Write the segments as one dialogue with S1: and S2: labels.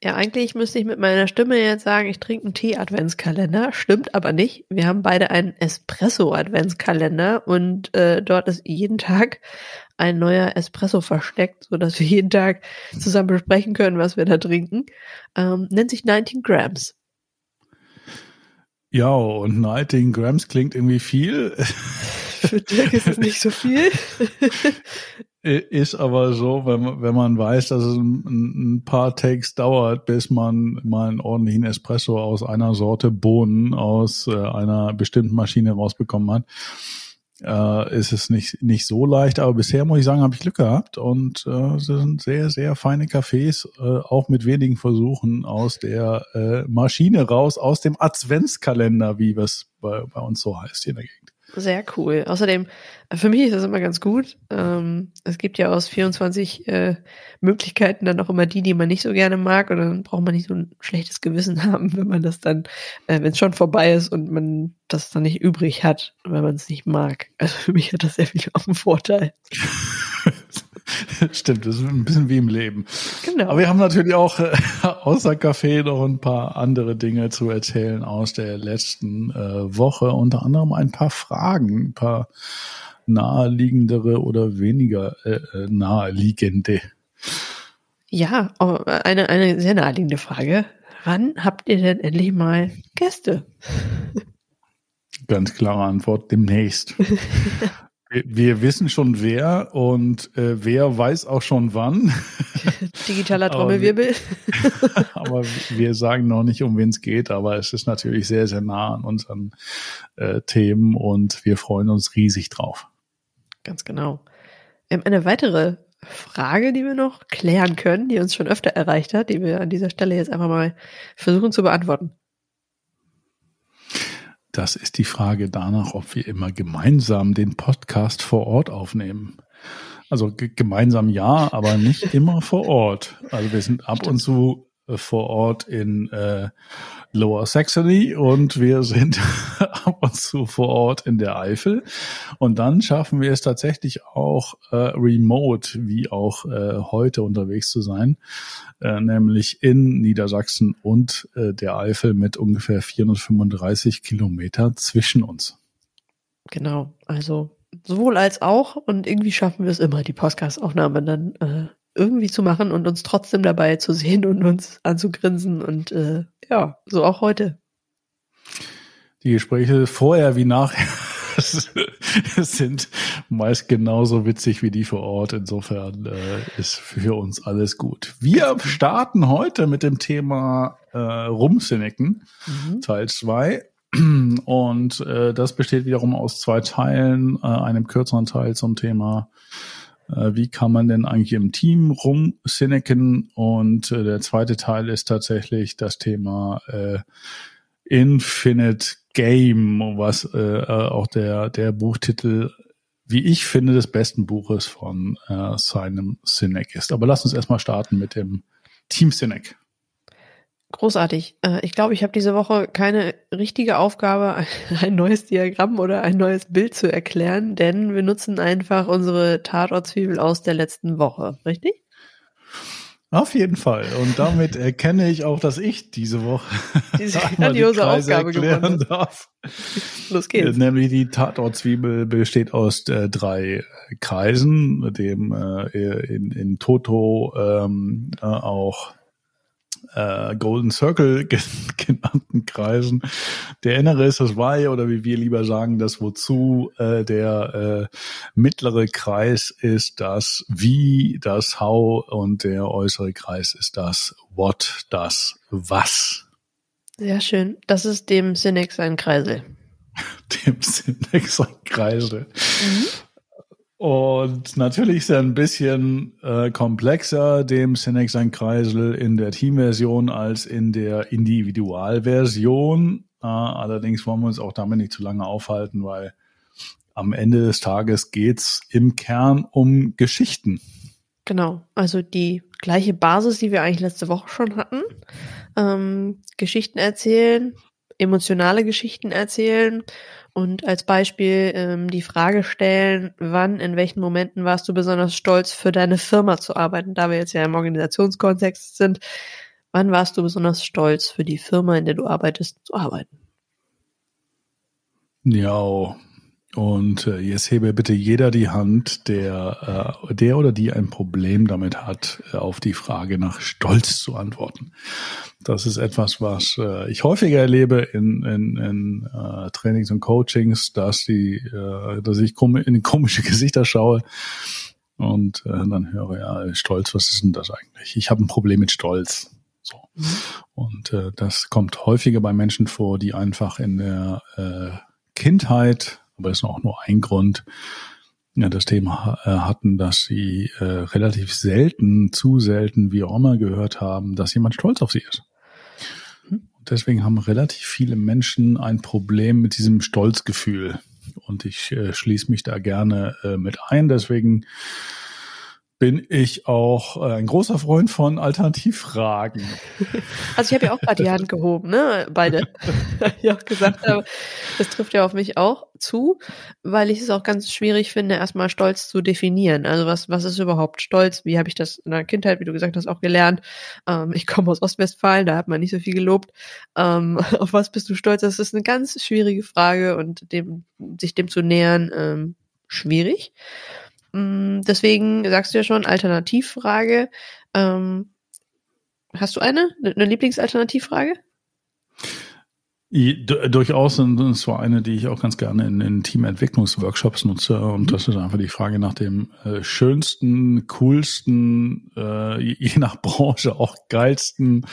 S1: Ja, eigentlich müsste ich mit meiner Stimme jetzt sagen, ich trinke einen Tee-Adventskalender. Stimmt aber nicht. Wir haben beide einen Espresso-Adventskalender und äh, dort ist jeden Tag ein neuer Espresso versteckt, so dass wir jeden Tag zusammen besprechen können, was wir da trinken. Ähm, nennt sich 19 Grams.
S2: Ja, und 19 Grams klingt irgendwie viel.
S1: Für Dirk ist es nicht so viel.
S2: Ist aber so, wenn man, wenn man weiß, dass es ein, ein, paar Takes dauert, bis man mal einen ordentlichen Espresso aus einer Sorte Bohnen aus äh, einer bestimmten Maschine rausbekommen hat, äh, ist es nicht, nicht so leicht. Aber bisher muss ich sagen, habe ich Glück gehabt und äh, es sind sehr, sehr feine Cafés, äh, auch mit wenigen Versuchen aus der äh, Maschine raus, aus dem Adventskalender, wie es bei, bei uns so heißt hier in der Gegend.
S1: Sehr cool. Außerdem, für mich ist das immer ganz gut. Ähm, es gibt ja aus 24 äh, Möglichkeiten dann auch immer die, die man nicht so gerne mag. Und dann braucht man nicht so ein schlechtes Gewissen haben, wenn man das dann, äh, wenn es schon vorbei ist und man das dann nicht übrig hat, wenn man es nicht mag. Also für mich hat das sehr viel auch einen Vorteil.
S2: Stimmt, das ist ein bisschen wie im Leben. Genau. Aber wir haben natürlich auch äh, außer Kaffee noch ein paar andere Dinge zu erzählen aus der letzten äh, Woche. Unter anderem ein paar Fragen, ein paar naheliegendere oder weniger äh, äh naheliegende.
S1: Ja, oh, eine, eine sehr naheliegende Frage. Wann habt ihr denn endlich mal Gäste?
S2: Ganz klare Antwort, demnächst. Wir, wissen schon wer und äh, wer weiß auch schon wann.
S1: Digitaler Trommelwirbel.
S2: aber, wir sagen noch nicht, um wen es geht, aber es ist natürlich sehr, sehr nah an unseren äh, Themen und wir freuen uns riesig drauf.
S1: Ganz genau. Ähm, eine weitere Frage, die wir noch klären können, die uns schon öfter erreicht hat, die wir an dieser Stelle jetzt einfach mal versuchen zu beantworten.
S2: Das ist die Frage danach, ob wir immer gemeinsam den Podcast vor Ort aufnehmen. Also gemeinsam ja, aber nicht immer vor Ort. Also wir sind ab und zu vor Ort in äh, Lower Saxony und wir sind ab und zu vor Ort in der Eifel. Und dann schaffen wir es tatsächlich auch äh, remote, wie auch äh, heute unterwegs zu sein, äh, nämlich in Niedersachsen und äh, der Eifel mit ungefähr 435 Kilometer zwischen uns.
S1: Genau, also sowohl als auch und irgendwie schaffen wir es immer, die Podcast-Aufnahme dann äh, irgendwie zu machen und uns trotzdem dabei zu sehen und uns anzugrinsen und äh, ja, so auch heute.
S2: Die Gespräche vorher wie nachher sind meist genauso witzig wie die vor Ort. Insofern äh, ist für uns alles gut. Wir starten heute mit dem Thema äh, Rumsinniken, mhm. Teil 2. Und äh, das besteht wiederum aus zwei Teilen, äh, einem kürzeren Teil zum Thema wie kann man denn eigentlich im Team rumsinneken? Und äh, der zweite Teil ist tatsächlich das Thema äh, Infinite Game, was äh, äh, auch der, der Buchtitel, wie ich finde, des besten Buches von äh, seinem Sinek ist. Aber lass uns erstmal starten mit dem Team Sinek.
S1: Großartig. Äh, ich glaube, ich habe diese Woche keine richtige Aufgabe, ein neues Diagramm oder ein neues Bild zu erklären, denn wir nutzen einfach unsere Tatortzwiebel aus der letzten Woche, richtig?
S2: Auf jeden Fall. Und damit erkenne ich auch, dass ich diese Woche
S1: diese grandiose die Aufgabe gewonnen darf.
S2: Los geht's. Nämlich die Tatortzwiebel besteht aus äh, drei Kreisen, dem äh, in, in Toto ähm, äh, auch äh, Golden Circle genannten Kreisen. Der innere ist das Why oder wie wir lieber sagen, das Wozu. Äh, der äh, mittlere Kreis ist das Wie, das How und der äußere Kreis ist das What, das Was.
S1: Sehr schön. Das ist dem Synex ein Kreisel.
S2: dem Synex ein Kreisel. Mhm. Und natürlich ist er ein bisschen äh, komplexer, dem Cinex ein Kreisel in der Teamversion als in der Individualversion. Äh, allerdings wollen wir uns auch damit nicht zu lange aufhalten, weil am Ende des Tages geht's im Kern um Geschichten.
S1: Genau, also die gleiche Basis, die wir eigentlich letzte Woche schon hatten. Ähm, Geschichten erzählen, emotionale Geschichten erzählen und als Beispiel ähm, die Frage stellen, wann, in welchen Momenten warst du besonders stolz, für deine Firma zu arbeiten, da wir jetzt ja im Organisationskontext sind. Wann warst du besonders stolz, für die Firma, in der du arbeitest, zu arbeiten?
S2: Ja, und äh, jetzt hebe bitte jeder die Hand, der, äh, der oder die ein Problem damit hat, äh, auf die Frage nach Stolz zu antworten. Das ist etwas, was äh, ich häufiger erlebe in, in, in äh, Trainings und Coachings, dass die, äh, dass ich in komische Gesichter schaue und äh, dann höre, ja, Stolz, was ist denn das eigentlich? Ich habe ein Problem mit Stolz. So. Mhm. Und äh, das kommt häufiger bei Menschen vor, die einfach in der äh, Kindheit aber das ist auch nur ein Grund, ja, das Thema äh, hatten, dass sie äh, relativ selten, zu selten, wie auch immer gehört haben, dass jemand stolz auf sie ist. Und deswegen haben relativ viele Menschen ein Problem mit diesem Stolzgefühl. Und ich äh, schließe mich da gerne äh, mit ein. Deswegen bin ich auch äh, ein großer Freund von Alternativfragen.
S1: Also ich habe ja auch gerade die Hand gehoben, ne? Beide. ich auch gesagt habe, das trifft ja auf mich auch zu, weil ich es auch ganz schwierig finde, erstmal Stolz zu definieren. Also was, was ist überhaupt Stolz? Wie habe ich das in der Kindheit, wie du gesagt hast, auch gelernt? Ähm, ich komme aus Ostwestfalen, da hat man nicht so viel gelobt. Ähm, auf was bist du stolz? Das ist eine ganz schwierige Frage und dem, sich dem zu nähern, ähm, schwierig. Mm, deswegen sagst du ja schon, Alternativfrage. Ähm, hast du eine? Eine Lieblingsalternativfrage?
S2: Durchaus, und zwar eine, die ich auch ganz gerne in, in Teamentwicklungsworkshops nutze. Und mhm. das ist einfach die Frage nach dem äh, schönsten, coolsten, äh, je nach Branche auch geilsten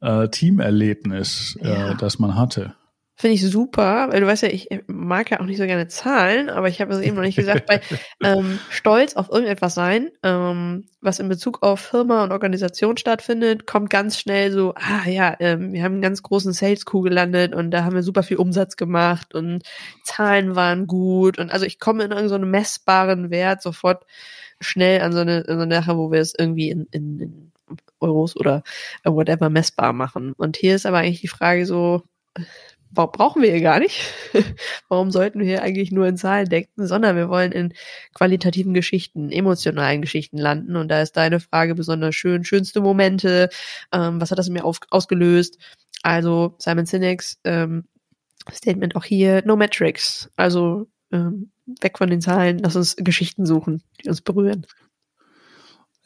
S2: äh, Teamerlebnis, äh, ja. das man hatte.
S1: Finde ich super, weil du weißt ja, ich mag ja auch nicht so gerne Zahlen, aber ich habe es eben noch nicht gesagt, bei ähm, Stolz auf irgendetwas sein, ähm, was in Bezug auf Firma und Organisation stattfindet, kommt ganz schnell so, ah ja, ähm, wir haben einen ganz großen Sales-Coup gelandet und da haben wir super viel Umsatz gemacht und Zahlen waren gut und also ich komme in irgendeinen so messbaren Wert sofort schnell an so eine, an so eine Sache, wo wir es irgendwie in, in, in Euros oder whatever messbar machen. Und hier ist aber eigentlich die Frage so, brauchen wir hier gar nicht. Warum sollten wir eigentlich nur in Zahlen denken, sondern wir wollen in qualitativen Geschichten, emotionalen Geschichten landen. Und da ist deine Frage besonders schön. Schönste Momente, ähm, was hat das in mir auf, ausgelöst? Also Simon Sinek's ähm, Statement auch hier, no metrics. Also ähm, weg von den Zahlen, lass uns Geschichten suchen, die uns berühren.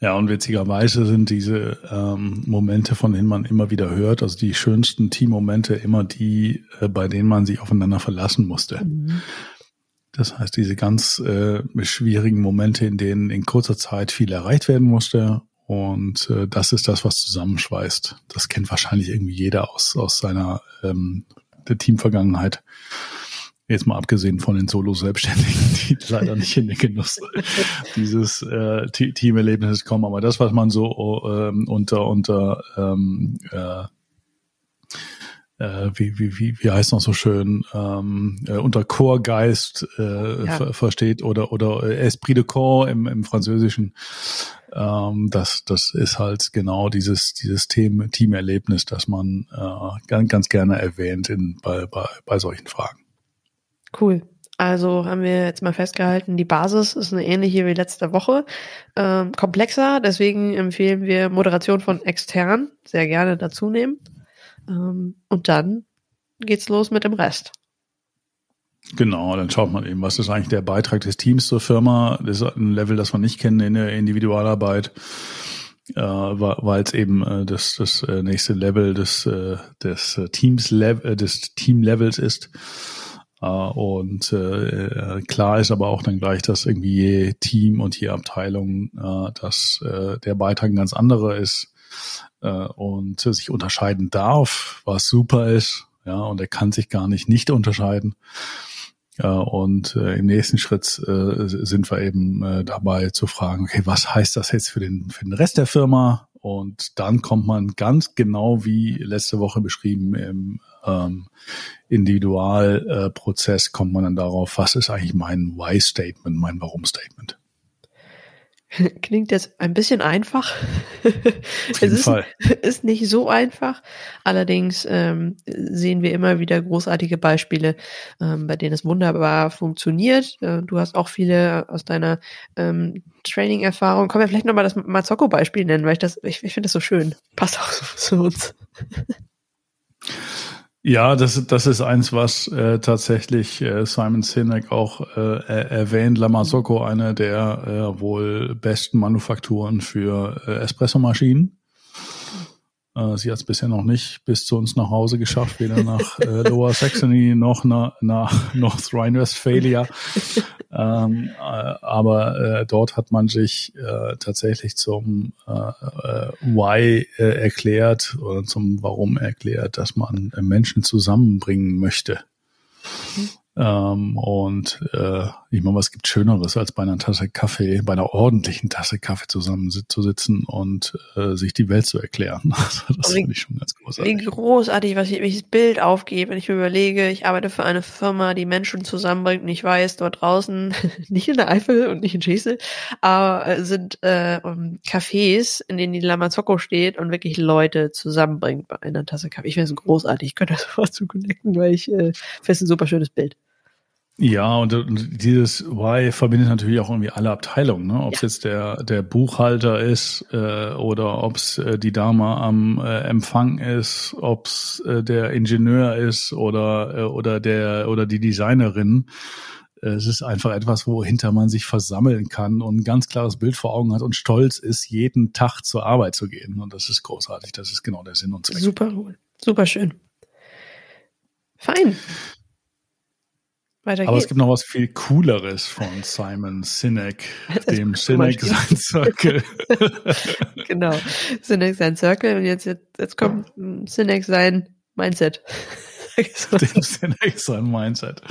S2: Ja, und witzigerweise sind diese ähm, Momente, von denen man immer wieder hört, also die schönsten Teammomente, immer die, äh, bei denen man sich aufeinander verlassen musste. Mhm. Das heißt, diese ganz äh, schwierigen Momente, in denen in kurzer Zeit viel erreicht werden musste. Und äh, das ist das, was zusammenschweißt. Das kennt wahrscheinlich irgendwie jeder aus, aus seiner ähm, der Teamvergangenheit. Jetzt mal abgesehen von den Solo-Selbstständigen, die leider nicht in den Genuss dieses äh, Teamerlebnisses kommen. Aber das, was man so ähm, unter unter ähm, äh, äh, wie, wie, wie, wie heißt noch so schön, ähm, äh, unter Chorgeist äh, ja. ver versteht oder oder Esprit de Corps im, im Französischen. Ähm, das, das ist halt genau dieses, dieses Team, Teamerlebnis, das man äh, ganz, ganz gerne erwähnt in, bei, bei, bei solchen Fragen.
S1: Cool. Also haben wir jetzt mal festgehalten, die Basis ist eine ähnliche wie letzte Woche. Ähm, komplexer, deswegen empfehlen wir Moderation von extern sehr gerne dazu nehmen. Ähm, und dann geht's los mit dem Rest.
S2: Genau, dann schaut man eben, was ist eigentlich der Beitrag des Teams zur Firma. Das ist ein Level, das wir nicht kennen in der Individualarbeit, äh, weil es eben äh, das, das äh, nächste Level des, äh, des Teams Level, des Team ist. Äh, und äh, klar ist aber auch dann gleich, dass irgendwie je Team und je Abteilung, äh, dass äh, der Beitrag ein ganz anderer ist äh, und sich unterscheiden darf, was super ist. Ja, und er kann sich gar nicht nicht unterscheiden. Äh, und äh, im nächsten Schritt äh, sind wir eben äh, dabei zu fragen, okay, was heißt das jetzt für den, für den Rest der Firma? Und dann kommt man ganz genau wie letzte Woche beschrieben im ähm, Individualprozess kommt man dann darauf, was ist eigentlich mein Why-Statement, mein Warum-Statement.
S1: Klingt jetzt ein bisschen einfach. Es ist, ist nicht so einfach. Allerdings ähm, sehen wir immer wieder großartige Beispiele, ähm, bei denen es wunderbar funktioniert. Äh, du hast auch viele aus deiner ähm, Training-Erfahrung. Können wir vielleicht nochmal das Mazzocco-Beispiel nennen, weil ich das, ich, ich finde das so schön. Passt auch so zu uns.
S2: Ja, das, das ist eins, was äh, tatsächlich äh, Simon Sinek auch äh, erwähnt. La Marzocco, eine der äh, wohl besten Manufakturen für äh, Espressomaschinen. Äh, sie hat es bisher noch nicht bis zu uns nach Hause geschafft, weder nach äh, Lower Saxony noch nach, nach North Rhine-Westphalia. ähm, äh, aber äh, dort hat man sich äh, tatsächlich zum äh, Why erklärt oder zum Warum erklärt, dass man Menschen zusammenbringen möchte. Ähm, und äh, ich meine, was gibt Schöneres, als bei einer Tasse Kaffee, bei einer ordentlichen Tasse Kaffee zusammen zu sitzen und äh, sich die Welt zu erklären. Also das finde ich schon ganz großartig.
S1: Wie großartig, was ich, welches Bild aufgehe, wenn ich mir überlege, ich arbeite für eine Firma, die Menschen zusammenbringt und ich weiß, dort draußen, nicht in der Eifel und nicht in Schesel, aber äh, sind äh, um, Cafés, in denen die Lamazocco steht und wirklich Leute zusammenbringt bei einer Tasse Kaffee. Ich finde es großartig. Ich könnte das sofort zu connecten, weil ich äh, finde es ein super schönes Bild.
S2: Ja, und, und dieses Why verbindet natürlich auch irgendwie alle Abteilungen, ne? Ob es ja. jetzt der der Buchhalter ist äh, oder ob es äh, die Dame am äh, Empfang ist, ob es äh, der Ingenieur ist oder äh, oder der oder die Designerin. Äh, es ist einfach etwas, wohinter man sich versammeln kann und ein ganz klares Bild vor Augen hat und stolz ist, jeden Tag zur Arbeit zu gehen. Und das ist großartig. Das ist genau der Sinn und Zweck.
S1: Super. Super schön. Fein.
S2: Weiter Aber geht's. es gibt noch was viel Cooleres von Simon Sinek, dem Sinek sein Circle.
S1: genau, Sinek sein Circle und jetzt, jetzt, jetzt kommt Sinek sein Mindset.
S2: dem Sinek sein Mindset.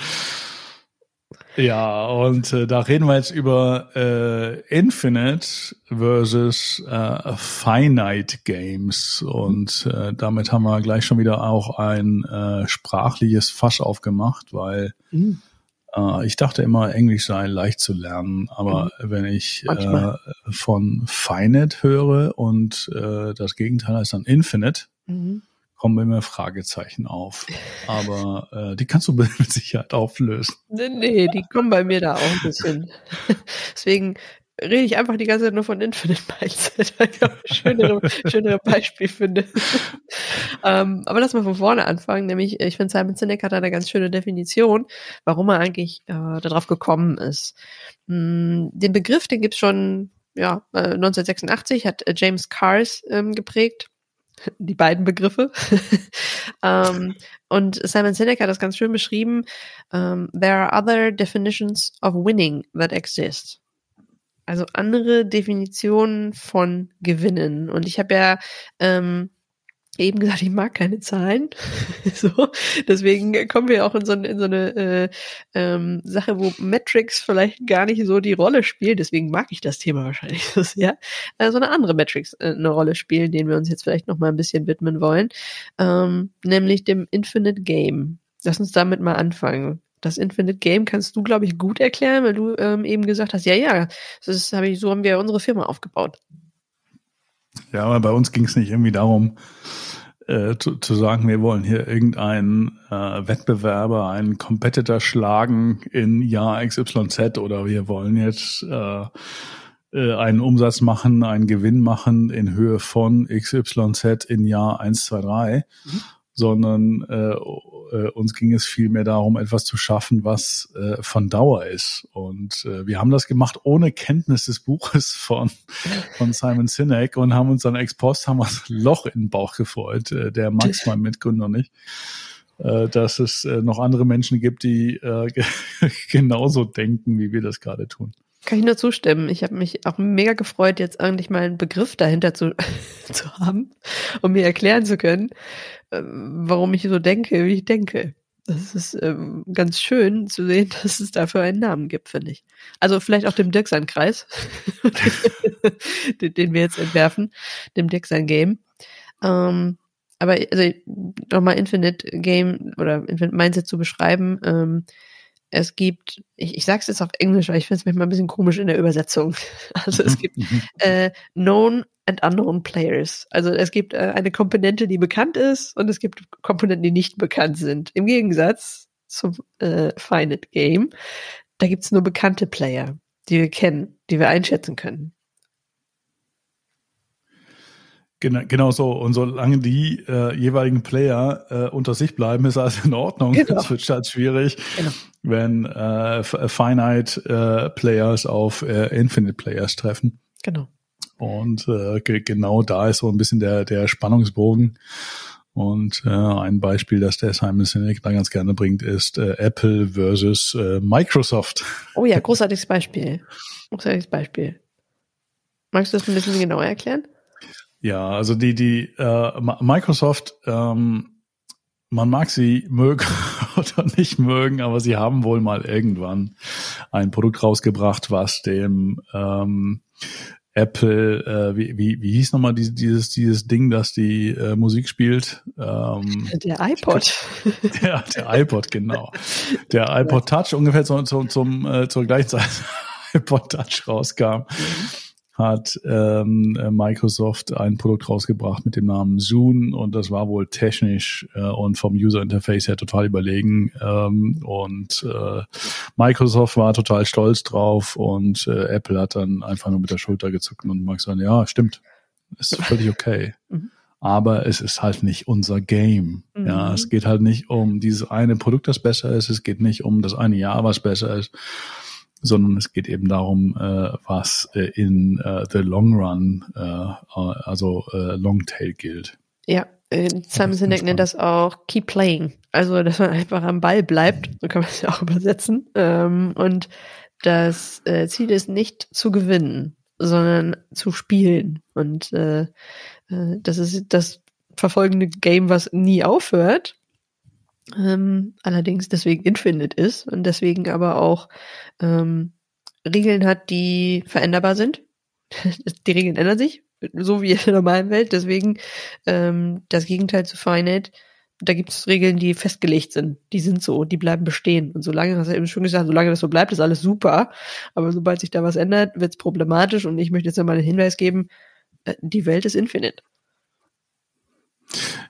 S2: Ja, und äh, da reden wir jetzt über äh, Infinite versus äh, Finite Games. Und äh, damit haben wir gleich schon wieder auch ein äh, sprachliches Fass aufgemacht, weil mhm. äh, ich dachte immer, Englisch sei leicht zu lernen. Aber mhm. wenn ich äh, von Finite höre und äh, das Gegenteil heißt dann Infinite, mhm kommen immer Fragezeichen auf. Aber äh, die kannst du mit Sicherheit auflösen.
S1: Nee, nee, die kommen bei mir da auch ein bisschen. Deswegen rede ich einfach die ganze Zeit nur von Infinite Mindset, weil ich auch schönere, schönere Beispiel finde. ähm, aber lass mal von vorne anfangen, nämlich ich finde Simon Sinek hat eine ganz schöne Definition, warum er eigentlich äh, darauf gekommen ist. Mm, den Begriff, den gibt's schon ja, äh, 1986, hat äh, James Cars ähm, geprägt die beiden Begriffe. um, ähm, und Simon Sinek hat das ganz schön beschrieben. Um, there are other definitions of winning that exist. Also andere Definitionen von Gewinnen. Und ich habe ja ähm, eben gesagt, ich mag keine Zahlen. so, deswegen kommen wir auch in so, in so eine äh, ähm, Sache, wo Metrics vielleicht gar nicht so die Rolle spielen. Deswegen mag ich das Thema wahrscheinlich so sehr. Äh, so eine andere Metrics äh, eine Rolle spielen, denen wir uns jetzt vielleicht noch mal ein bisschen widmen wollen, ähm, nämlich dem Infinite Game. Lass uns damit mal anfangen. Das Infinite Game kannst du, glaube ich, gut erklären, weil du ähm, eben gesagt hast, ja, ja, das ist, hab ich, so haben wir unsere Firma aufgebaut.
S2: Ja, aber bei uns ging es nicht irgendwie darum, äh, zu, zu sagen, wir wollen hier irgendeinen äh, Wettbewerber, einen Competitor schlagen in Jahr XYZ oder wir wollen jetzt äh, äh, einen Umsatz machen, einen Gewinn machen in Höhe von XYZ in Jahr 1, 2, 3, mhm. sondern äh, uns ging es vielmehr darum, etwas zu schaffen, was äh, von Dauer ist. Und äh, wir haben das gemacht ohne Kenntnis des Buches von, von Simon Sinek und haben uns dann ex post haben uns Loch in den Bauch gefreut, äh, der Max, mein Mitgründer, nicht äh, dass es äh, noch andere Menschen gibt, die äh, genauso denken, wie wir das gerade tun.
S1: Kann ich nur zustimmen. Ich habe mich auch mega gefreut, jetzt eigentlich mal einen Begriff dahinter zu, zu haben, um mir erklären zu können, äh, warum ich so denke, wie ich denke. Das ist ähm, ganz schön zu sehen, dass es dafür einen Namen gibt, finde ich. Also vielleicht auch dem Dirk sein Kreis, den, den, wir jetzt entwerfen, dem Dirk sein Game. Ähm, aber also nochmal Infinite Game oder Infinite Mindset zu beschreiben, ähm, es gibt, ich, ich sage es jetzt auf Englisch, weil ich finde es manchmal ein bisschen komisch in der Übersetzung. Also es gibt äh, Known and Unknown Players. Also es gibt äh, eine Komponente, die bekannt ist und es gibt Komponenten, die nicht bekannt sind. Im Gegensatz zum äh, Finite Game, da gibt's nur bekannte Player, die wir kennen, die wir einschätzen können.
S2: Genau, genau so. Und solange die äh, jeweiligen Player äh, unter sich bleiben, ist alles in Ordnung. Genau. Es wird halt schwierig, genau. wenn äh, Finite äh, Players auf äh, Infinite Players treffen.
S1: Genau.
S2: Und äh, genau da ist so ein bisschen der, der Spannungsbogen. Und äh, ein Beispiel, das der Simon Sinek da ganz gerne bringt, ist äh, Apple versus äh, Microsoft.
S1: Oh ja, großartiges Beispiel. Großartiges Beispiel. Magst du das ein bisschen genauer erklären?
S2: Ja, also die, die äh, Microsoft, ähm, man mag sie mögen oder nicht mögen, aber sie haben wohl mal irgendwann ein Produkt rausgebracht, was dem ähm, Apple, äh, wie, wie, wie hieß nochmal dieses, dieses, dieses Ding, das die äh, Musik spielt?
S1: Ähm, der iPod.
S2: Ja, der iPod, genau. Der iPod Touch ungefähr zu, zu, zum, äh, zur gleichen Zeit iPod Touch rauskam. Mhm hat ähm, äh, Microsoft ein Produkt rausgebracht mit dem Namen Zoom und das war wohl technisch äh, und vom User Interface her total überlegen ähm, und äh, Microsoft war total stolz drauf und äh, Apple hat dann einfach nur mit der Schulter gezuckt und mag sagen, ja, stimmt, ist völlig okay. Mhm. Aber es ist halt nicht unser Game. Mhm. Ja, es geht halt nicht um dieses eine Produkt, das besser ist. Es geht nicht um das eine Jahr, was besser ist sondern es geht eben darum, äh, was äh, in äh, the long run, äh, also äh, Longtail gilt.
S1: Ja, äh, Simon Sinek nennt das auch Keep Playing. Also, dass man einfach am Ball bleibt, so kann man es ja auch übersetzen. Ähm, und das äh, Ziel ist nicht zu gewinnen, sondern zu spielen. Und äh, äh, das ist das verfolgende Game, was nie aufhört, ähm, allerdings deswegen Infinite ist und deswegen aber auch ähm, Regeln hat, die veränderbar sind. die Regeln ändern sich, so wie in der normalen Welt. Deswegen ähm, das Gegenteil zu Finite. Da gibt es Regeln, die festgelegt sind. Die sind so, die bleiben bestehen. Und solange, hast du eben schon gesagt, solange das so bleibt, ist alles super. Aber sobald sich da was ändert, wird es problematisch. Und ich möchte jetzt nochmal einen Hinweis geben, äh, die Welt ist Infinite.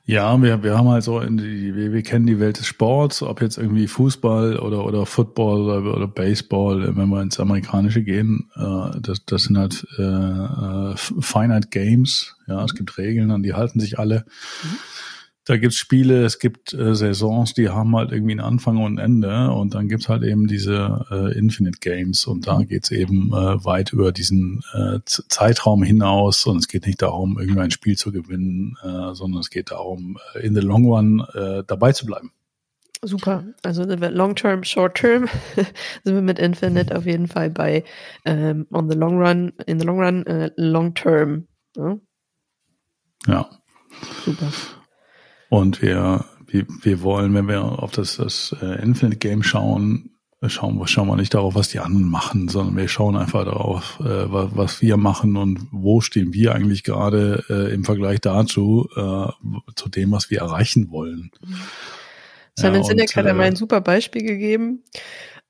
S2: Ja, wir, wir haben halt so, in die, wir, wir kennen die Welt des Sports, ob jetzt irgendwie Fußball oder, oder Football oder, oder Baseball, wenn wir ins Amerikanische gehen, äh, das, das sind halt äh, äh, Finite Games, ja, es gibt Regeln, an die halten sich alle. Mhm da gibt's Spiele, es gibt äh, Saisons, die haben halt irgendwie einen Anfang und ein Ende und dann gibt's halt eben diese äh, Infinite Games und da geht's eben äh, weit über diesen äh, Zeitraum hinaus und es geht nicht darum, irgendwie ein Spiel zu gewinnen, äh, sondern es geht darum, äh, in the long run äh, dabei zu bleiben.
S1: Super. Also Long Term, Short Term sind wir mit Infinite auf jeden Fall bei ähm, on the long run, in the long run, äh, long term. Ja.
S2: ja. Super. Und wir, wir, wir wollen, wenn wir auf das, das äh, Infinite Game schauen, schauen, schauen wir nicht darauf, was die anderen machen, sondern wir schauen einfach darauf, äh, was, was wir machen und wo stehen wir eigentlich gerade äh, im Vergleich dazu, äh, zu dem, was wir erreichen wollen.
S1: Simon ja, Sinek hat ja mal ein super Beispiel gegeben.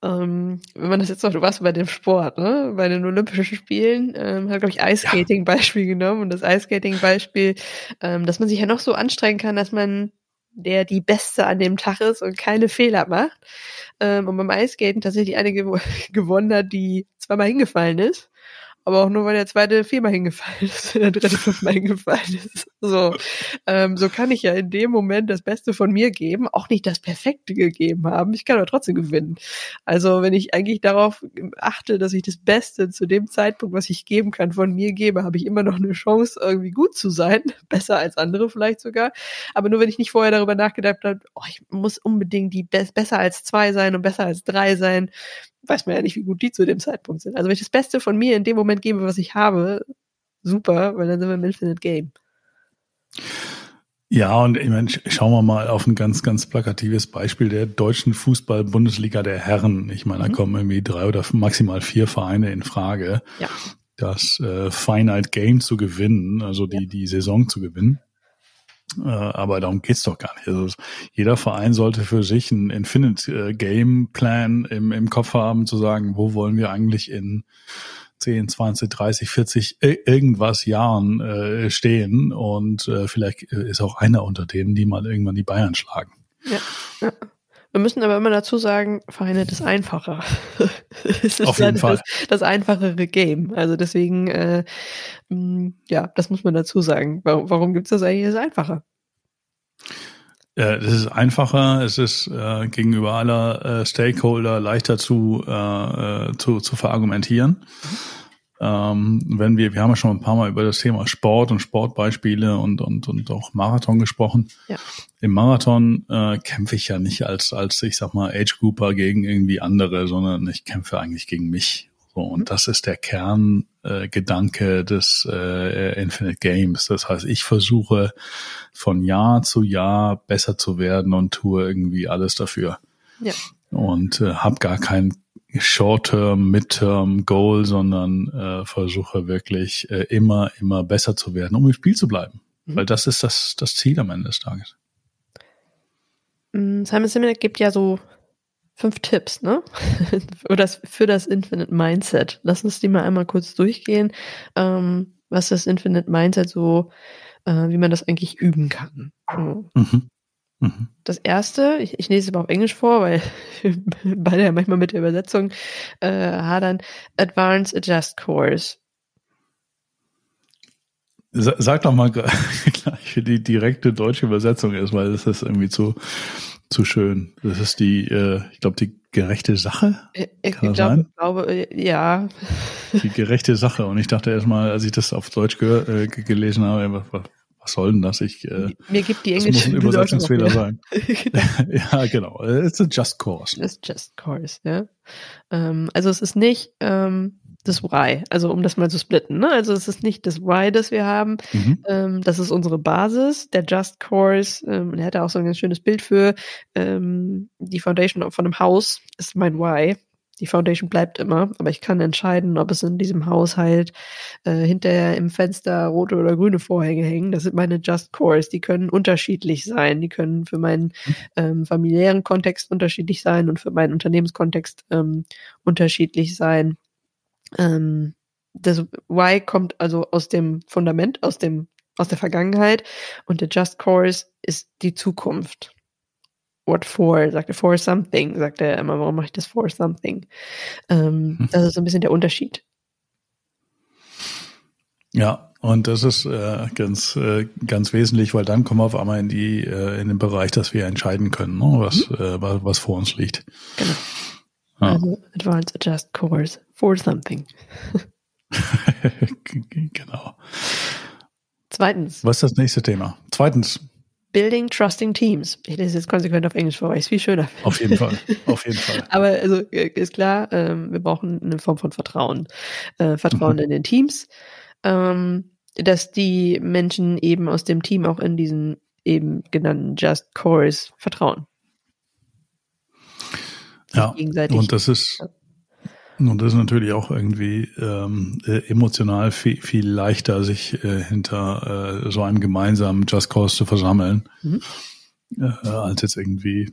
S1: Ähm, wenn man das jetzt noch, du warst bei dem Sport, ne? Bei den Olympischen Spielen, ähm, hat, glaube ich, Eiskating-Beispiel ja. genommen und das Eiskating-Beispiel, ähm, dass man sich ja noch so anstrengen kann, dass man der die Beste an dem Tag ist und keine Fehler macht. Ähm, und beim Eiskaten tatsächlich eine gew gewonnen hat, die zweimal hingefallen ist aber auch nur, weil der zweite viermal hingefallen ist, der dritte fünfmal hingefallen ist. So, ähm, so kann ich ja in dem Moment das Beste von mir geben, auch nicht das Perfekte gegeben haben. Ich kann aber trotzdem gewinnen. Also wenn ich eigentlich darauf achte, dass ich das Beste zu dem Zeitpunkt, was ich geben kann, von mir gebe, habe ich immer noch eine Chance, irgendwie gut zu sein, besser als andere vielleicht sogar. Aber nur wenn ich nicht vorher darüber nachgedacht habe, oh, ich muss unbedingt die be besser als zwei sein und besser als drei sein, weiß man ja nicht, wie gut die zu dem Zeitpunkt sind. Also wenn ich das Beste von mir in dem Moment gebe, was ich habe, super, weil dann sind wir im Infinite Game.
S2: Ja, und ich meine, schauen wir mal auf ein ganz, ganz plakatives Beispiel der deutschen Fußball-Bundesliga der Herren. Ich meine, da mhm. kommen irgendwie drei oder maximal vier Vereine in Frage, ja. das äh, Finite Game zu gewinnen, also die, ja. die Saison zu gewinnen. Äh, aber darum geht's doch gar nicht. Also jeder Verein sollte für sich einen Infinite äh, Game Plan im, im Kopf haben, zu sagen, wo wollen wir eigentlich in 10, 20, 30, 40 irgendwas Jahren äh, stehen und äh, vielleicht äh, ist auch einer unter denen, die mal irgendwann die Bayern schlagen.
S1: Ja, ja. Wir müssen aber immer dazu sagen, verhindert ist einfacher. es ist
S2: Auf jeden Fall.
S1: Das, das, einfachere Game. Also deswegen, äh, mm, ja, das muss man dazu sagen. Warum, warum gibt es das eigentlich als einfacher?
S2: Äh, es ist einfacher, es ist äh, gegenüber aller äh, Stakeholder leichter zu, äh, äh, zu, zu verargumentieren. Ähm, wenn wir, wir haben ja schon ein paar Mal über das Thema Sport und Sportbeispiele und, und, und auch Marathon gesprochen. Ja. Im Marathon äh, kämpfe ich ja nicht als, als, ich sag mal, Age Grouper gegen irgendwie andere, sondern ich kämpfe eigentlich gegen mich. So, und mhm. das ist der Kerngedanke äh, des äh, Infinite Games. Das heißt, ich versuche von Jahr zu Jahr besser zu werden und tue irgendwie alles dafür. Ja. Und äh, habe gar kein Short-Term, Mid-Term Goal, sondern äh, versuche wirklich äh, immer, immer besser zu werden, um im Spiel zu bleiben. Mhm. Weil das ist das, das Ziel am Ende des Tages.
S1: Mm, Simon Sinek gibt ja so fünf Tipps, ne? für, das, für das Infinite Mindset. Lass uns die mal einmal kurz durchgehen, ähm, was das Infinite Mindset so, äh, wie man das eigentlich üben kann. Mhm. Mhm. Das erste, ich, ich lese es aber auf Englisch vor, weil beide ja manchmal mit der Übersetzung äh, hadern. Advanced Adjust Course.
S2: Sag doch mal gleich, wie die direkte deutsche Übersetzung ist, weil das ist irgendwie zu, zu schön. Das ist die, äh, ich glaube, die gerechte Sache.
S1: Ich, ich glaub, glaube, äh, ja.
S2: Die gerechte Sache. Und ich dachte erstmal, als ich das auf Deutsch äh, gelesen habe, was, soll denn das? Ich, äh,
S1: Mir gibt die englische
S2: das muss ein Übersetzungsfehler sein. genau. ja, genau. It's a just course.
S1: It's just course, ja. Ähm, also es ist nicht ähm, das Why, also um das mal zu splitten. Ne? Also es ist nicht das Why, das wir haben. Mhm. Ähm, das ist unsere Basis. Der Just Course, ähm, er hat da auch so ein ganz schönes Bild für. Ähm, die Foundation von einem Haus ist mein Why. Die Foundation bleibt immer, aber ich kann entscheiden, ob es in diesem Haushalt äh, hinterher im Fenster rote oder grüne Vorhänge hängen. Das sind meine Just Cores. Die können unterschiedlich sein. Die können für meinen ähm, familiären Kontext unterschiedlich sein und für meinen Unternehmenskontext ähm, unterschiedlich sein. Ähm, das Why kommt also aus dem Fundament, aus dem aus der Vergangenheit und der Just Course ist die Zukunft. What for? Sagt er for something, sagt er immer, warum mache ich das for something? Ähm, hm. Das ist so ein bisschen der Unterschied.
S2: Ja, und das ist äh, ganz, äh, ganz wesentlich, weil dann kommen wir auf einmal in die, äh, in den Bereich, dass wir entscheiden können, ne, was, mhm. äh, was, was vor uns liegt. Genau.
S1: Ja. Also Advanced Adjust Course for something.
S2: genau.
S1: Zweitens.
S2: Was ist das nächste Thema? Zweitens.
S1: Building Trusting Teams. Ich lese jetzt konsequent auf Englisch vor, weil ich es viel schöner
S2: finde. Auf jeden Fall, auf jeden Fall.
S1: Aber also äh, ist klar, ähm, wir brauchen eine Form von Vertrauen. Äh, Vertrauen mhm. in den Teams, ähm, dass die Menschen eben aus dem Team auch in diesen eben genannten Just Cores vertrauen.
S2: Ja, und das ist, und das ist natürlich auch irgendwie ähm, äh, emotional viel, viel leichter, sich äh, hinter äh, so einem gemeinsamen Just Cause zu versammeln, mhm. äh, als jetzt irgendwie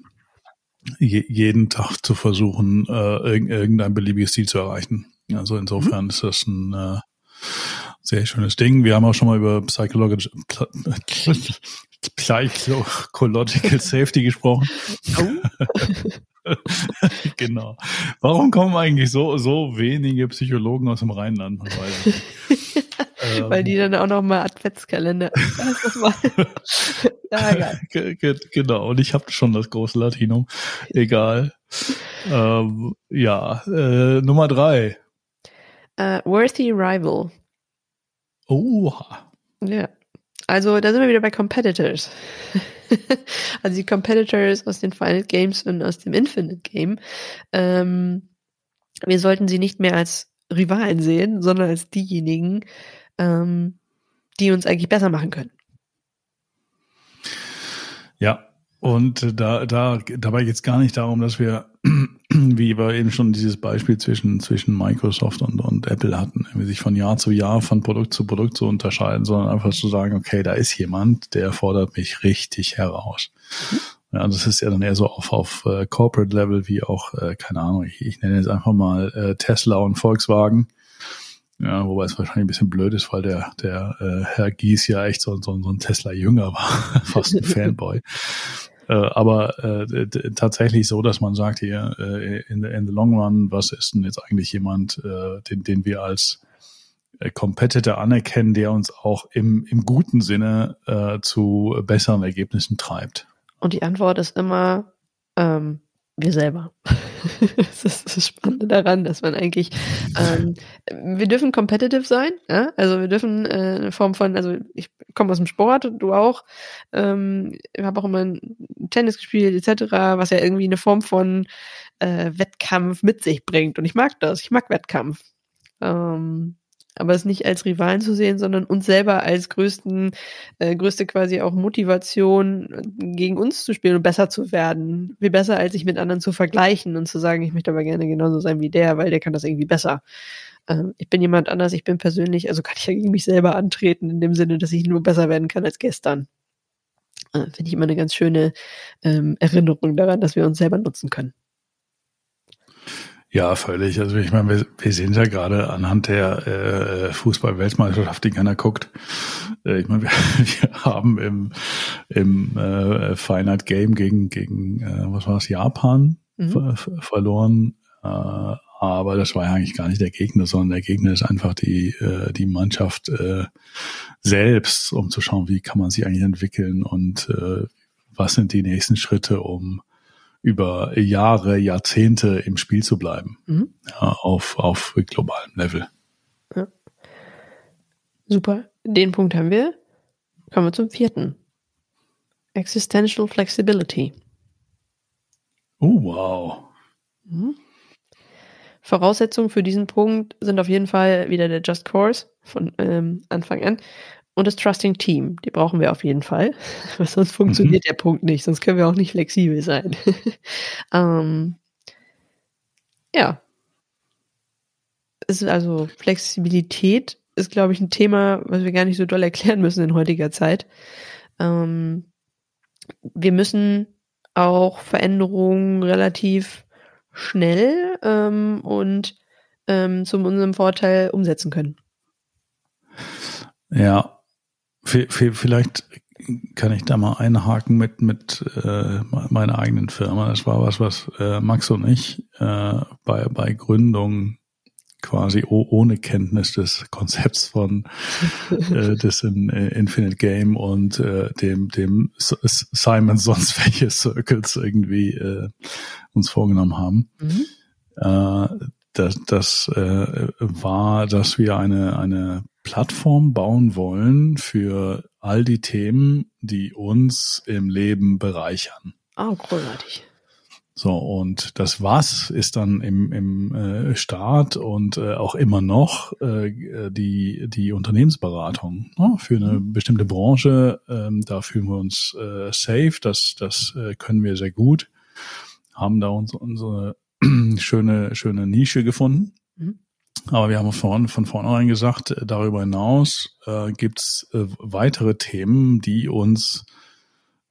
S2: je, jeden Tag zu versuchen, äh, irgendein beliebiges Ziel zu erreichen. Also insofern mhm. ist das ein äh, sehr schönes Ding. Wir haben auch schon mal über Psychological, Psychological Safety gesprochen. Oh. genau. Warum kommen eigentlich so, so wenige Psychologen aus dem Rheinland?
S1: ähm, Weil die dann auch noch mal Adventskalender.
S2: ja, genau. Und ich habe schon das große Latinum. Egal. Ähm, ja, äh, Nummer drei.
S1: Uh, worthy Rival.
S2: Oha.
S1: Ja. Also da sind wir wieder bei Competitors. also die Competitors aus den Final Games und aus dem Infinite Game. Ähm, wir sollten sie nicht mehr als Rivalen sehen, sondern als diejenigen, ähm, die uns eigentlich besser machen können.
S2: Ja, und da, da, dabei geht es gar nicht darum, dass wir, wie wir eben schon dieses Beispiel zwischen, zwischen Microsoft und, und Apple hatten, sich von Jahr zu Jahr, von Produkt zu Produkt zu unterscheiden, sondern einfach zu sagen, okay, da ist jemand, der fordert mich richtig heraus. Ja, das ist ja dann eher so auf, auf uh, Corporate Level wie auch, äh, keine Ahnung, ich, ich nenne jetzt einfach mal äh, Tesla und Volkswagen. Ja, wobei es wahrscheinlich ein bisschen blöd ist, weil der, der äh, Herr Gies ja echt so, so, so ein Tesla-Jünger war, fast ein Fanboy. Äh, aber äh, tatsächlich so, dass man sagt hier äh, in, the, in the long run, was ist denn jetzt eigentlich jemand, äh, den, den wir als äh, Competitor anerkennen, der uns auch im, im guten Sinne äh, zu besseren Ergebnissen treibt?
S1: Und die Antwort ist immer ähm, wir selber. das ist das Spannende daran, dass man eigentlich, ähm, wir dürfen competitive sein, ja? also wir dürfen äh, eine Form von, also ich komme aus dem Sport, du auch, ähm, ich habe auch immer Tennis gespielt etc., was ja irgendwie eine Form von äh, Wettkampf mit sich bringt und ich mag das, ich mag Wettkampf. Ähm, aber es nicht als Rivalen zu sehen, sondern uns selber als größten, äh, größte quasi auch Motivation gegen uns zu spielen und besser zu werden. Wie besser, als sich mit anderen zu vergleichen und zu sagen, ich möchte aber gerne genauso sein wie der, weil der kann das irgendwie besser. Ähm, ich bin jemand anders, ich bin persönlich, also kann ich ja gegen mich selber antreten, in dem Sinne, dass ich nur besser werden kann als gestern. Äh, Finde ich immer eine ganz schöne ähm, Erinnerung daran, dass wir uns selber nutzen können.
S2: Ja, völlig. Also ich meine, wir, wir sehen ja gerade anhand der äh, Fußball-Weltmeisterschaft, die keiner guckt. Äh, ich meine, wir, wir haben im, im äh, Finite Game gegen, gegen äh, was war das, Japan mhm. ver verloren. Äh, aber das war ja eigentlich gar nicht der Gegner, sondern der Gegner ist einfach die, äh, die Mannschaft äh, selbst, um zu schauen, wie kann man sich eigentlich entwickeln und äh, was sind die nächsten Schritte, um über Jahre, Jahrzehnte im Spiel zu bleiben. Mhm. Ja, auf, auf globalem Level. Ja.
S1: Super. Den Punkt haben wir. Kommen wir zum vierten. Existential Flexibility.
S2: Oh, wow.
S1: Mhm. Voraussetzungen für diesen Punkt sind auf jeden Fall wieder der Just Course von ähm, Anfang an und das Trusting Team, die brauchen wir auf jeden Fall, weil sonst funktioniert mhm. der Punkt nicht, sonst können wir auch nicht flexibel sein. ähm, ja. Es ist also Flexibilität ist, glaube ich, ein Thema, was wir gar nicht so doll erklären müssen in heutiger Zeit. Ähm, wir müssen auch Veränderungen relativ schnell ähm, und ähm, zu unserem Vorteil umsetzen können.
S2: Ja, Vielleicht kann ich da mal einhaken mit mit äh, meiner eigenen Firma. Das war was, was äh, Max und ich äh, bei bei Gründung quasi ohne Kenntnis des Konzepts von äh, des in, äh, Infinite Game und äh, dem dem Simon sonst welche Circles irgendwie äh, uns vorgenommen haben. Mhm. Äh, das das äh, war, dass wir eine eine Plattform bauen wollen für all die Themen, die uns im Leben bereichern.
S1: Oh, großartig.
S2: So, und das Was ist dann im, im äh, Start und äh, auch immer noch äh, die, die Unternehmensberatung ne? für eine mhm. bestimmte Branche. Ähm, da fühlen wir uns äh, safe, das, das äh, können wir sehr gut, haben da uns, unsere schöne, schöne Nische gefunden. Mhm. Aber wir haben von, von vornherein gesagt, äh, darüber hinaus äh, gibt es äh, weitere Themen, die uns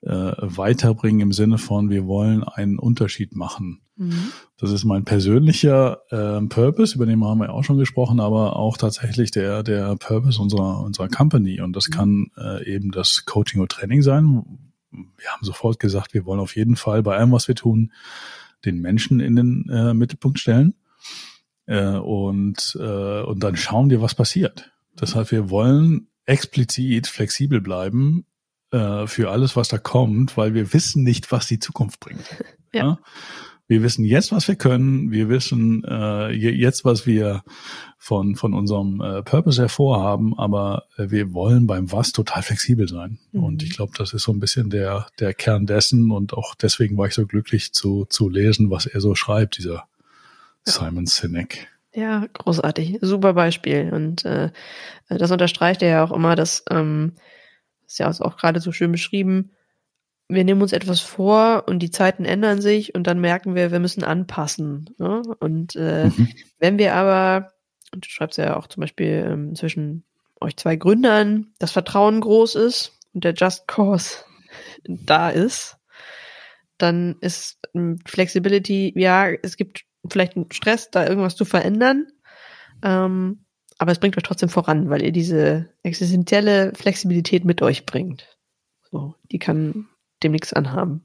S2: äh, weiterbringen im Sinne von, wir wollen einen Unterschied machen. Mhm. Das ist mein persönlicher äh, Purpose, über den haben wir auch schon gesprochen, aber auch tatsächlich der, der Purpose unserer, unserer Company. Und das mhm. kann äh, eben das Coaching und Training sein. Wir haben sofort gesagt, wir wollen auf jeden Fall bei allem, was wir tun, den Menschen in den äh, Mittelpunkt stellen. Äh, und, äh, und dann schauen wir, was passiert. Deshalb, wir wollen explizit flexibel bleiben äh, für alles, was da kommt, weil wir wissen nicht, was die Zukunft bringt. Ja. ja? Wir wissen jetzt, was wir können. Wir wissen äh, jetzt, was wir von, von unserem äh, Purpose hervorhaben, aber äh, wir wollen beim Was total flexibel sein. Mhm. Und ich glaube, das ist so ein bisschen der, der Kern dessen. Und auch deswegen war ich so glücklich zu, zu lesen, was er so schreibt, dieser Simon Sinek.
S1: Ja, großartig. Super Beispiel. Und äh, das unterstreicht er ja auch immer, dass, ähm, ist ja auch gerade so schön beschrieben, wir nehmen uns etwas vor und die Zeiten ändern sich und dann merken wir, wir müssen anpassen. Ne? Und äh, mhm. wenn wir aber, und du schreibst ja auch zum Beispiel ähm, zwischen euch zwei Gründern, das Vertrauen groß ist und der Just Cause da ist, dann ist ähm, Flexibility, ja, es gibt vielleicht einen Stress, da irgendwas zu verändern, ähm, aber es bringt euch trotzdem voran, weil ihr diese existenzielle Flexibilität mit euch bringt. So, die kann dem nichts anhaben.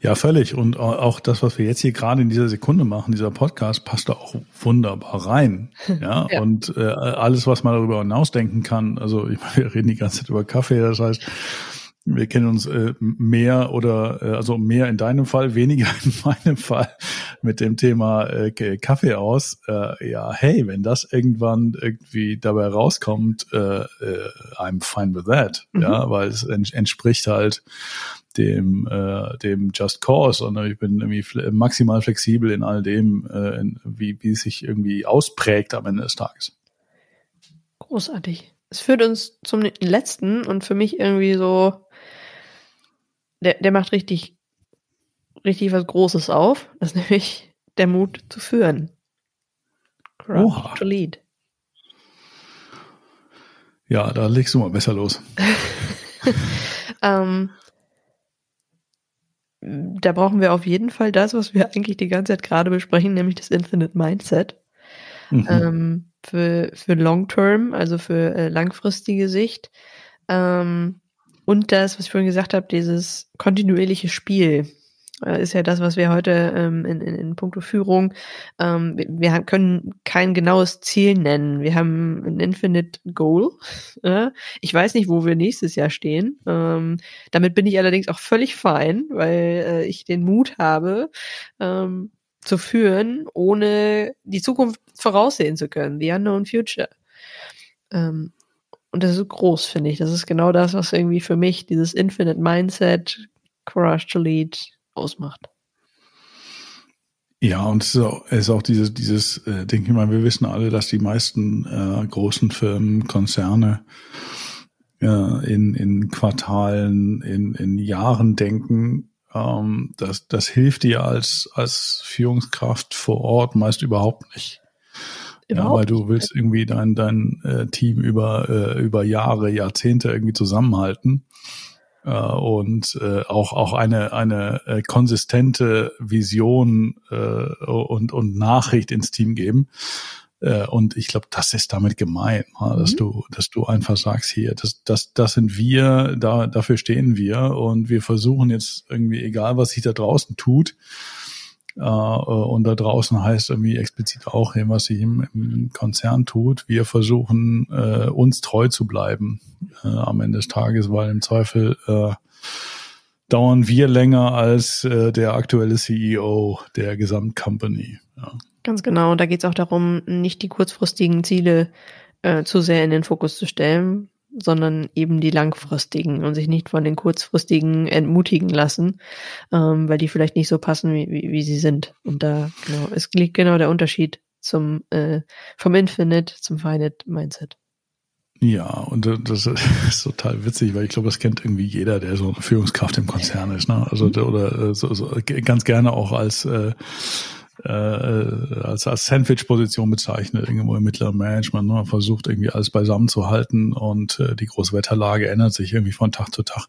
S2: Ja, völlig. Und auch das, was wir jetzt hier gerade in dieser Sekunde machen, dieser Podcast, passt da auch wunderbar rein. Ja, ja. und äh, alles, was man darüber hinausdenken kann. Also, ich meine, wir reden die ganze Zeit über Kaffee. Das heißt, wir kennen uns äh, mehr oder äh, also mehr in deinem Fall, weniger in meinem Fall mit dem Thema äh, Kaffee aus. Äh, ja, hey, wenn das irgendwann irgendwie dabei rauskommt, äh, äh, I'm fine with that. Mhm. Ja, weil es ents entspricht halt dem äh, dem Just Cause und ich bin irgendwie maximal flexibel in all dem, äh, in, wie wie es sich irgendwie ausprägt am Ende des Tages.
S1: Großartig. Es führt uns zum letzten und für mich irgendwie so der, der macht richtig, richtig was Großes auf. Das ist nämlich der Mut zu führen.
S2: Oha. To lead. Ja, da legst du mal besser los.
S1: ähm, da brauchen wir auf jeden Fall das, was wir eigentlich die ganze Zeit gerade besprechen, nämlich das Infinite Mindset. Mhm. Ähm, für, für Long Term, also für äh, langfristige Sicht. Ähm, und das, was ich vorhin gesagt habe, dieses kontinuierliche Spiel äh, ist ja das, was wir heute ähm, in, in, in puncto Führung, ähm, wir, wir können kein genaues Ziel nennen. Wir haben ein Infinite Goal. Äh? Ich weiß nicht, wo wir nächstes Jahr stehen. Ähm, damit bin ich allerdings auch völlig fein, weil äh, ich den Mut habe, ähm, zu führen, ohne die Zukunft voraussehen zu können. The unknown future. Ähm, und das ist groß, finde ich. Das ist genau das, was irgendwie für mich dieses Infinite Mindset, Courage to Lead ausmacht.
S2: Ja, und es ist auch, es ist auch dieses, dieses äh, Ding, ich meine, wir wissen alle, dass die meisten äh, großen Firmen, Konzerne äh, in, in Quartalen, in, in Jahren denken. Ähm, das, das hilft dir als, als Führungskraft vor Ort meist überhaupt nicht. Ja, weil du willst irgendwie dein, dein äh, Team über, äh, über Jahre, Jahrzehnte irgendwie zusammenhalten äh, und äh, auch, auch eine, eine äh, konsistente Vision äh, und, und Nachricht ins Team geben. Äh, und ich glaube, das ist damit gemein, dass mhm. du, dass du einfach sagst, hier, das, das, das sind wir, da, dafür stehen wir und wir versuchen jetzt irgendwie, egal was sich da draußen tut, und da draußen heißt irgendwie explizit auch, was sich im, Konzern tut. Wir versuchen, äh, uns treu zu bleiben äh, am Ende des Tages, weil im Zweifel äh, dauern wir länger als äh, der aktuelle CEO der Gesamtcompany. Ja.
S1: Ganz genau. Und da geht es auch darum, nicht die kurzfristigen Ziele äh, zu sehr in den Fokus zu stellen, sondern eben die langfristigen und sich nicht von den kurzfristigen entmutigen lassen, ähm, weil die vielleicht nicht so passen, wie, wie, wie sie sind. Und da genau, es liegt genau der Unterschied zum äh, vom Infinite zum Finite Mindset.
S2: Ja, und das ist total witzig, weil ich glaube, das kennt irgendwie jeder, der so eine Führungskraft im Konzern ist, ne? Also oder äh, so, so ganz gerne auch als äh, äh, als, als Sandwich-Position bezeichnet, irgendwo im mittleren Management. Ne? Man versucht irgendwie alles beisammen zu halten und äh, die große Wetterlage ändert sich irgendwie von Tag zu Tag.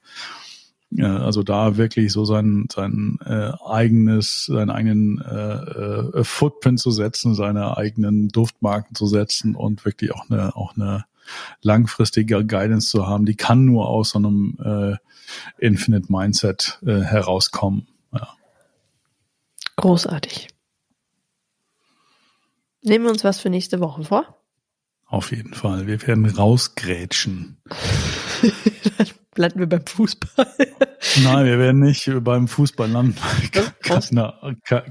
S2: Äh, also da wirklich so sein, sein äh, eigenes, seinen eigenen äh, äh, Footprint zu setzen, seine eigenen Duftmarken zu setzen und wirklich auch eine, auch eine langfristige Guidance zu haben, die kann nur aus so einem äh, Infinite Mindset äh, herauskommen. Ja.
S1: Großartig. Nehmen wir uns was für nächste Woche vor?
S2: Auf jeden Fall. Wir werden rausgrätschen.
S1: Landen wir beim Fußball.
S2: Nein, wir werden nicht beim Fußball landen. keine,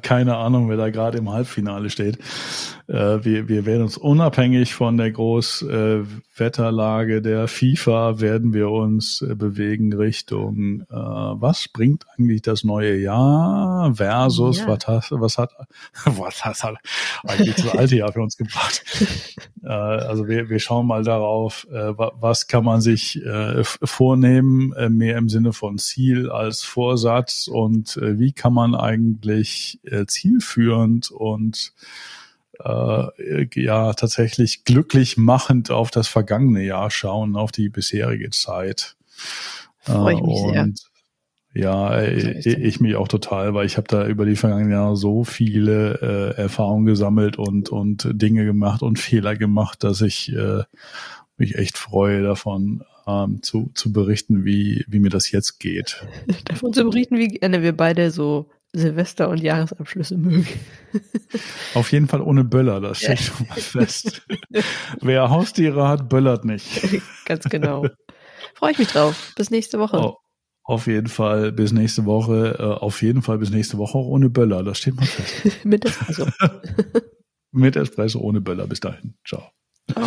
S2: keine Ahnung, wer da gerade im Halbfinale steht. Äh, wir, wir werden uns unabhängig von der Großwetterlage äh, der FIFA werden wir uns äh, bewegen Richtung was bringt eigentlich das neue Jahr versus ja. was hat was hat was hat eigentlich das alte Jahr für uns gebracht. also wir, wir schauen mal darauf, was kann man sich vornehmen, äh, mehr im Sinne von Ziel als Vorsatz und äh, wie kann man eigentlich äh, zielführend und ja tatsächlich glücklich machend auf das vergangene Jahr schauen, auf die bisherige Zeit.
S1: Freue ich mich
S2: und, sehr. Ja, ich, ich mich auch total, weil ich habe da über die vergangenen Jahre so viele äh, Erfahrungen gesammelt und und Dinge gemacht und Fehler gemacht, dass ich äh, mich echt freue davon ähm, zu zu berichten, wie wie mir das jetzt geht.
S1: davon zu berichten, wie gerne wir beide so Silvester und Jahresabschlüsse mögen.
S2: Auf jeden Fall ohne Böller, das steht ja. schon mal fest. Wer Haustiere hat, böllert nicht.
S1: Ganz genau. Freue ich mich drauf. Bis nächste Woche. Oh,
S2: auf jeden Fall bis nächste Woche. Äh, auf jeden Fall bis nächste Woche auch ohne Böller, das steht mal fest.
S1: Mit Espresso.
S2: Mit Espresso ohne Böller. Bis dahin. Ciao. Ciao.